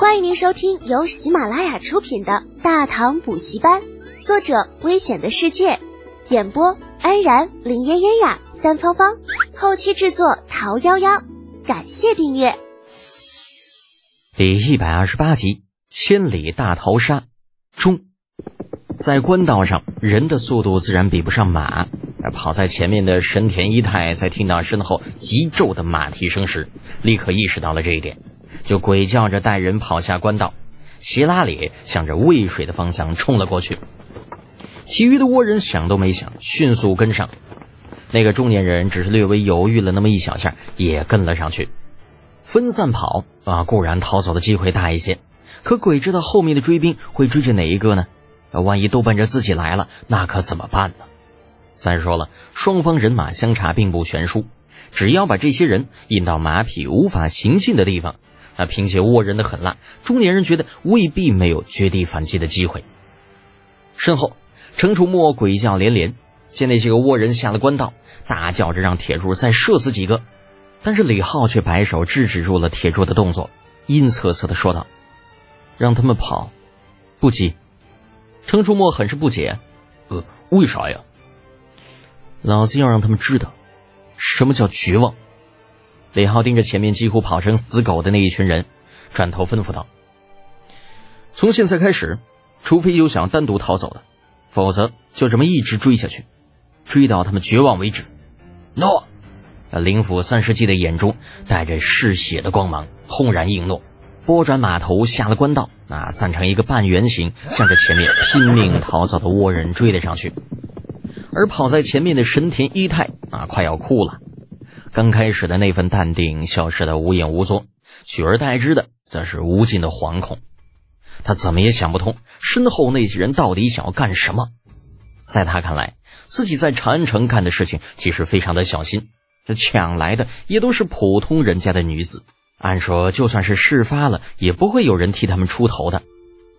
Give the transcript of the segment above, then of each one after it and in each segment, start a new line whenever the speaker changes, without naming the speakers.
欢迎您收听由喜马拉雅出品的《大唐补习班》，作者：危险的世界，演播：安然、林嫣嫣呀、三芳芳，后期制作：桃夭夭。感谢订阅。
第一百二十八集：千里大逃杀中，在官道上，人的速度自然比不上马。而跑在前面的神田一太，在听到身后急骤的马蹄声时，立刻意识到了这一点。就鬼叫着带人跑下官道，斜拉里向着渭水的方向冲了过去。其余的倭人想都没想，迅速跟上。那个中年人只是略微犹豫了那么一小下，也跟了上去。分散跑啊，固然逃走的机会大一些，可鬼知道后面的追兵会追着哪一个呢？万一都奔着自己来了，那可怎么办呢？再说了，双方人马相差并不悬殊，只要把这些人引到马匹无法行进的地方。那凭借倭人的狠辣，中年人觉得未必没有绝地反击的机会。身后，程楚墨鬼叫连连，见那些个倭人下了官道，大叫着让铁柱再射死几个。但是李浩却摆手制止住了铁柱的动作，阴恻恻的说道：“让他们跑，不急。”程楚墨很是不解：“
呃，为啥呀？”
老子要让他们知道，什么叫绝望。李浩盯着前面几乎跑成死狗的那一群人，转头吩咐道：“从现在开始，除非有想单独逃走的，否则就这么一直追下去，追到他们绝望为止。”
诺。
灵府三十骑的眼中带着嗜血的光芒，轰然应诺，拨转马头下了官道，啊散成一个半圆形，向着前面拼命逃走的倭人追了上去。而跑在前面的神田一太啊，快要哭了。刚开始的那份淡定消失的无影无踪，取而代之的则是无尽的惶恐。他怎么也想不通，身后那些人到底想要干什么。在他看来，自己在长安城干的事情其实非常的小心，这抢来的也都是普通人家的女子。按说，就算是事发了，也不会有人替他们出头的。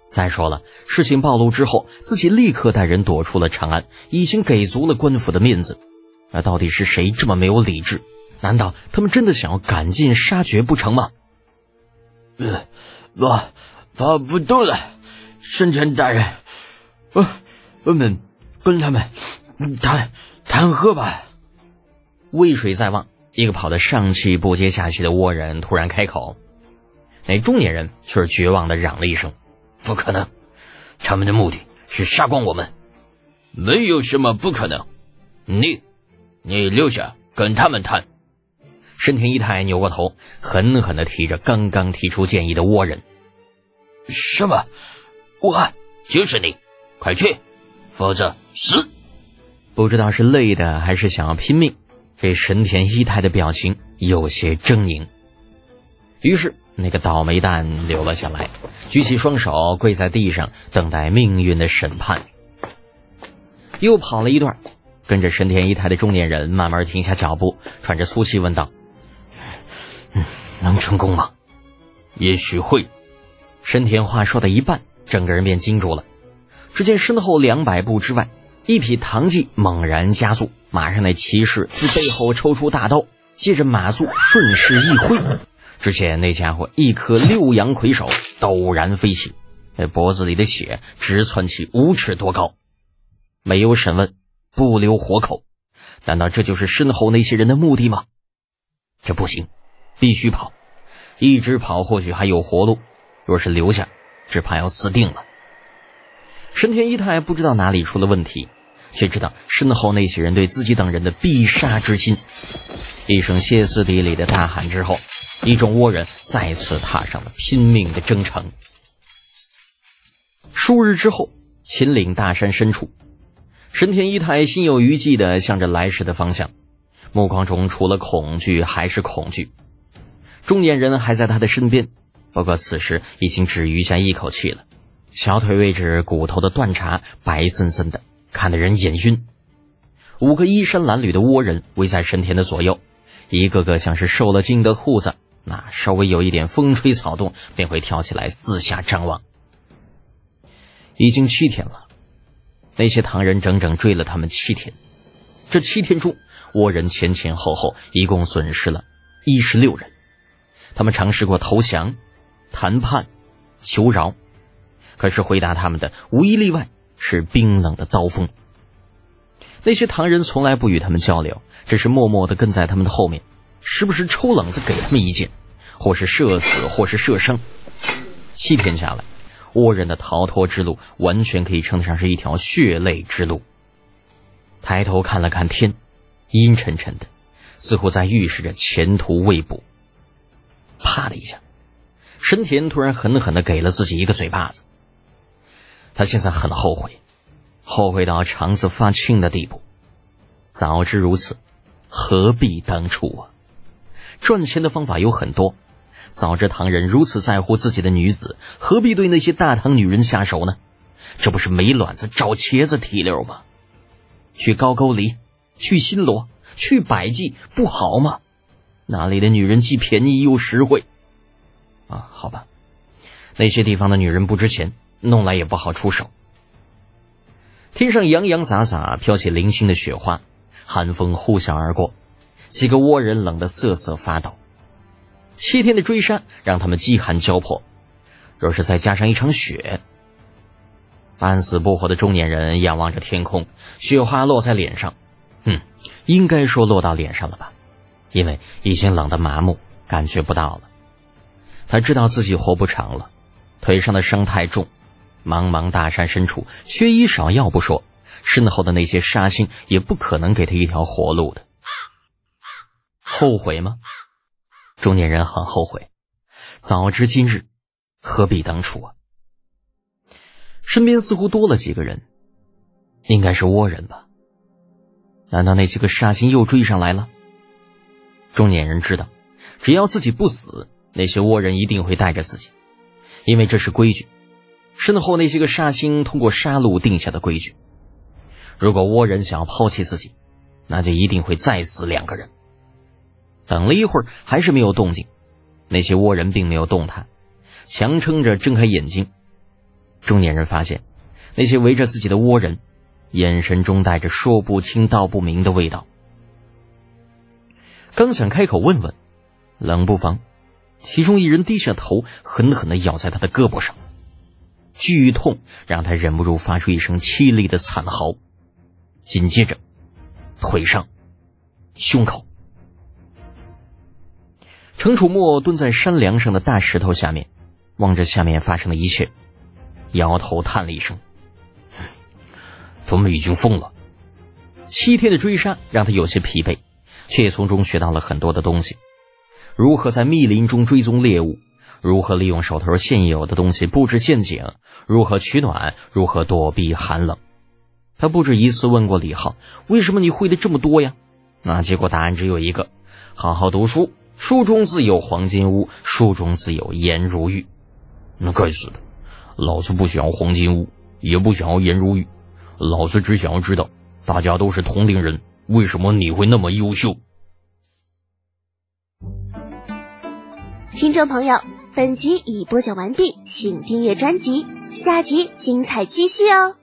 再说了，事情暴露之后，自己立刻带人躲出了长安，已经给足了官府的面子。那到底是谁这么没有理智？难道他们真的想要赶尽杀绝不成吗？
呃，我跑不动了，圣臣大人，我我们跟他们谈谈和吧。
渭水在望，一个跑得上气不接下气的倭人突然开口，那中年人却是绝望的嚷了一声：“
不可能！他们的目的是杀光我们，没有什么不可能。你，你留下跟他们谈。”
深田一太扭过头，狠狠地提着刚刚提出建议的倭人：“
什么？我就是你，快去，否则死！”
不知道是累的还是想要拼命，这神田一太的表情有些狰狞。于是，那个倒霉蛋留了下来，举起双手跪在地上，等待命运的审判。又跑了一段，跟着神田一太的中年人慢慢停下脚步，喘着粗气问道。
嗯，能成功吗？
也许会。深田话说到一半，整个人便惊住了。只见身后两百步之外，一匹唐骑猛然加速，马上那骑士自背后抽出大刀，借着马速顺势一挥。只见那家伙一颗六阳魁首陡然飞起，那脖子里的血直窜起五尺多高。没有审问，不留活口。难道这就是身后那些人的目的吗？这不行。必须跑，一直跑或许还有活路，若是留下，只怕要死定了。神田一太不知道哪里出了问题，却知道身后那些人对自己等人的必杀之心。一声歇斯底里的大喊之后，一众倭人再次踏上了拼命的征程。数日之后，秦岭大山深处，神田一太心有余悸的向着来时的方向，目光中除了恐惧还是恐惧。中年人还在他的身边，不过此时已经只余下一口气了，小腿位置骨头的断茬白森森的，看得人眼晕。五个衣衫褴褛的倭人围在神田的左右，一个个像是受了惊的兔子，那稍微有一点风吹草动，便会跳起来四下张望。已经七天了，那些唐人整整追了他们七天，这七天中，倭人前前后后一共损失了一十六人。他们尝试过投降、谈判、求饶。可是回答他们的无一例外是冰冷的刀锋。那些唐人从来不与他们交流，只是默默地跟在他们的后面，时不时抽冷子给他们一剑，或是射死，或是射伤。七天下来，倭人的逃脱之路完全可以称得上是一条血泪之路。抬头看了看天，阴沉沉的，似乎在预示着前途未卜。啪的一下，神田突然狠狠的给了自己一个嘴巴子。他现在很后悔。后悔到肠子发青的地步，早知如此，何必当初啊！赚钱的方法有很多，早知唐人如此在乎自己的女子，何必对那些大唐女人下手呢？这不是没卵子找茄子提溜吗？去高句丽，去新罗，去百济，不好吗？那里的女人既便宜又实惠。啊，好吧，那些地方的女人不值钱，弄来也不好出手。天上洋洋洒洒飘起零星的雪花，寒风呼啸而过，几个倭人冷得瑟瑟发抖。七天的追杀让他们饥寒交迫，若是再加上一场雪，半死不活的中年人仰望着天空，雪花落在脸上，嗯，应该说落到脸上了吧，因为已经冷得麻木，感觉不到了。他知道自己活不长了，腿上的伤太重。茫茫大山深处，缺医少药不说，身后的那些杀星也不可能给他一条活路的。后悔吗？中年人很后悔，早知今日，何必当初啊！身边似乎多了几个人，应该是倭人吧？难道那些个杀星又追上来了？中年人知道，只要自己不死，那些倭人一定会带着自己，因为这是规矩。身后那些个杀星通过杀戮定下的规矩，如果倭人想要抛弃自己，那就一定会再死两个人。等了一会儿，还是没有动静，那些倭人并没有动弹，强撑着睁开眼睛。中年人发现，那些围着自己的倭人，眼神中带着说不清道不明的味道。刚想开口问问，冷不防，其中一人低下头，狠狠的咬在他的胳膊上。剧痛让他忍不住发出一声凄厉的惨嚎，紧接着，腿上、胸口。程楚墨蹲在山梁上的大石头下面，望着下面发生的一切，摇头叹了一声：“他们已经疯了。”七天的追杀让他有些疲惫，却从中学到了很多的东西：如何在密林中追踪猎物。如何利用手头现有的东西布置陷阱？如何取暖？如何躲避寒冷？他不止一次问过李浩：“为什么你会的这么多呀？”那结果答案只有一个：好好读书，书中自有黄金屋，书中自有颜如玉。那该死的，老子不想要黄金屋，也不想要颜如玉，老子只想要知道，大家都是同龄人，为什么你会那么优秀？
听众朋友。本集已播讲完毕，请订阅专辑，下集精彩继续哦。